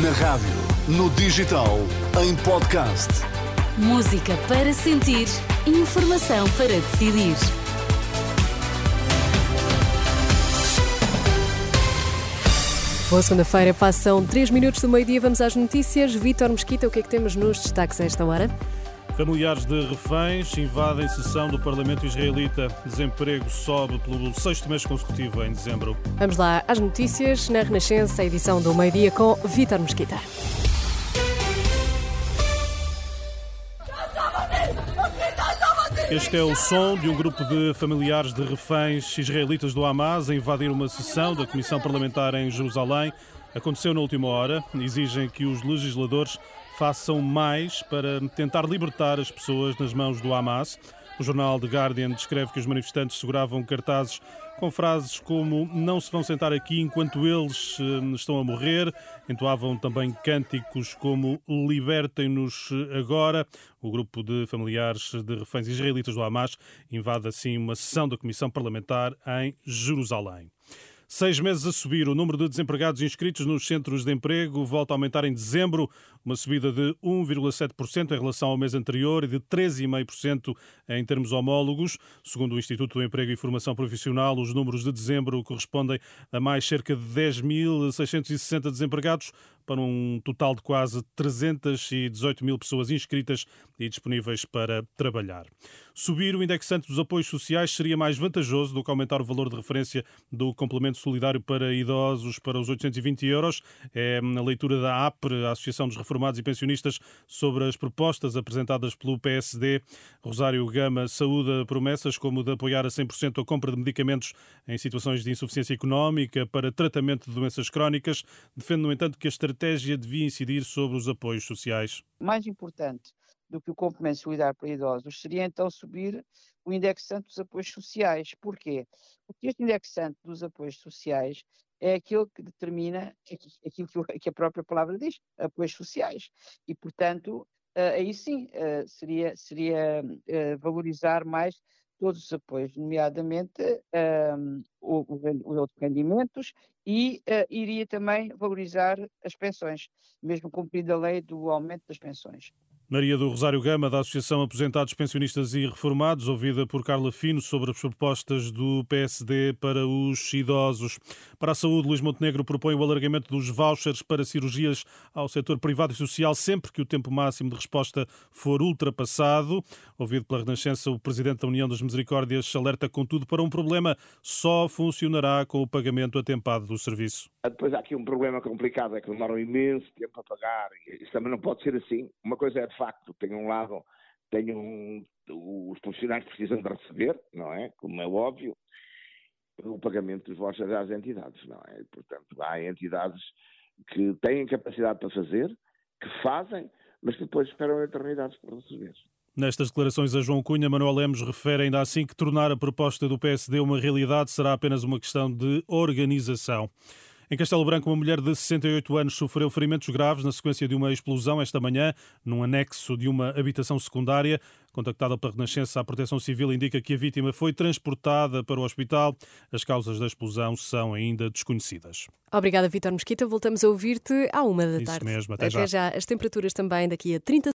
Na rádio, no digital, em podcast. Música para sentir, informação para decidir. Boa segunda-feira, passam 3 minutos do meio-dia, vamos às notícias. Vítor Mesquita, o que é que temos nos destaques a esta hora? Familiares de reféns invadem sessão do Parlamento israelita. Desemprego sobe pelo sexto mês consecutivo em dezembro. Vamos lá às notícias na Renascença, edição do meio-dia com Vítor Mesquita. Este é o som de um grupo de familiares de reféns israelitas do Hamas a invadir uma sessão da Comissão Parlamentar em Jerusalém. Aconteceu na última hora. Exigem que os legisladores façam mais para tentar libertar as pessoas nas mãos do Hamas. O jornal The Guardian descreve que os manifestantes seguravam cartazes com frases como não se vão sentar aqui enquanto eles eh, estão a morrer. Entoavam também cânticos como libertem-nos agora. O grupo de familiares de reféns israelitas do Hamas invade assim uma sessão da Comissão Parlamentar em Jerusalém. Seis meses a subir, o número de desempregados inscritos nos centros de emprego volta a aumentar em dezembro, uma subida de 1,7% em relação ao mês anterior e de 13,5% em termos homólogos. Segundo o Instituto do Emprego e Formação Profissional, os números de dezembro correspondem a mais cerca de 10.660 desempregados, para um total de quase 318 mil pessoas inscritas e disponíveis para trabalhar. Subir o indexante dos apoios sociais seria mais vantajoso do que aumentar o valor de referência do complemento solidário para idosos para os 820 euros. É a leitura da APRE, a Associação dos Reformados e Pensionistas, sobre as propostas apresentadas pelo PSD. Rosário Gama saúda promessas como de apoiar a 100% a compra de medicamentos em situações de insuficiência económica para tratamento de doenças crónicas. Defende, no entanto, que a estratégia devia incidir sobre os apoios sociais. Mais importante do que o complemento solidário para idosos seria então subir o indexante dos apoios sociais. Porquê? Porque este indexante dos apoios sociais é aquele que determina aquilo que a própria palavra diz, apoios sociais. E, portanto, aí sim seria, seria valorizar mais todos os apoios, nomeadamente um, os rendimentos e uh, iria também valorizar as pensões, mesmo cumprindo a lei do aumento das pensões. Maria do Rosário Gama, da Associação Aposentados, Pensionistas e Reformados, ouvida por Carla Fino sobre as propostas do PSD para os idosos. Para a saúde, Luís Montenegro propõe o alargamento dos vouchers para cirurgias ao setor privado e social sempre que o tempo máximo de resposta for ultrapassado. Ouvido pela Renascença, o Presidente da União das Misericórdias alerta, contudo, para um problema: só funcionará com o pagamento atempado do serviço. Depois há aqui um problema complicado, é que demoram imenso tempo a pagar. Isso também não pode ser assim. Uma coisa é de facto, tem um lado, tem um, os profissionais precisam de receber, não é? Como é óbvio, o pagamento dos vouchers às entidades, não é? Portanto, há entidades que têm capacidade para fazer, que fazem, mas que depois esperam eternidades para receber. Nestas declarações a João Cunha, Manuel Lemos refere ainda assim que tornar a proposta do PSD uma realidade será apenas uma questão de organização. Em Castelo Branco, uma mulher de 68 anos sofreu ferimentos graves na sequência de uma explosão esta manhã, num anexo de uma habitação secundária. Contactada pela Renascença, a Proteção Civil indica que a vítima foi transportada para o hospital. As causas da explosão são ainda desconhecidas. Obrigada, Vitor Mosquita. Voltamos a ouvir-te à uma da Isso tarde. mesmo, até, até já. já. As temperaturas também daqui a 30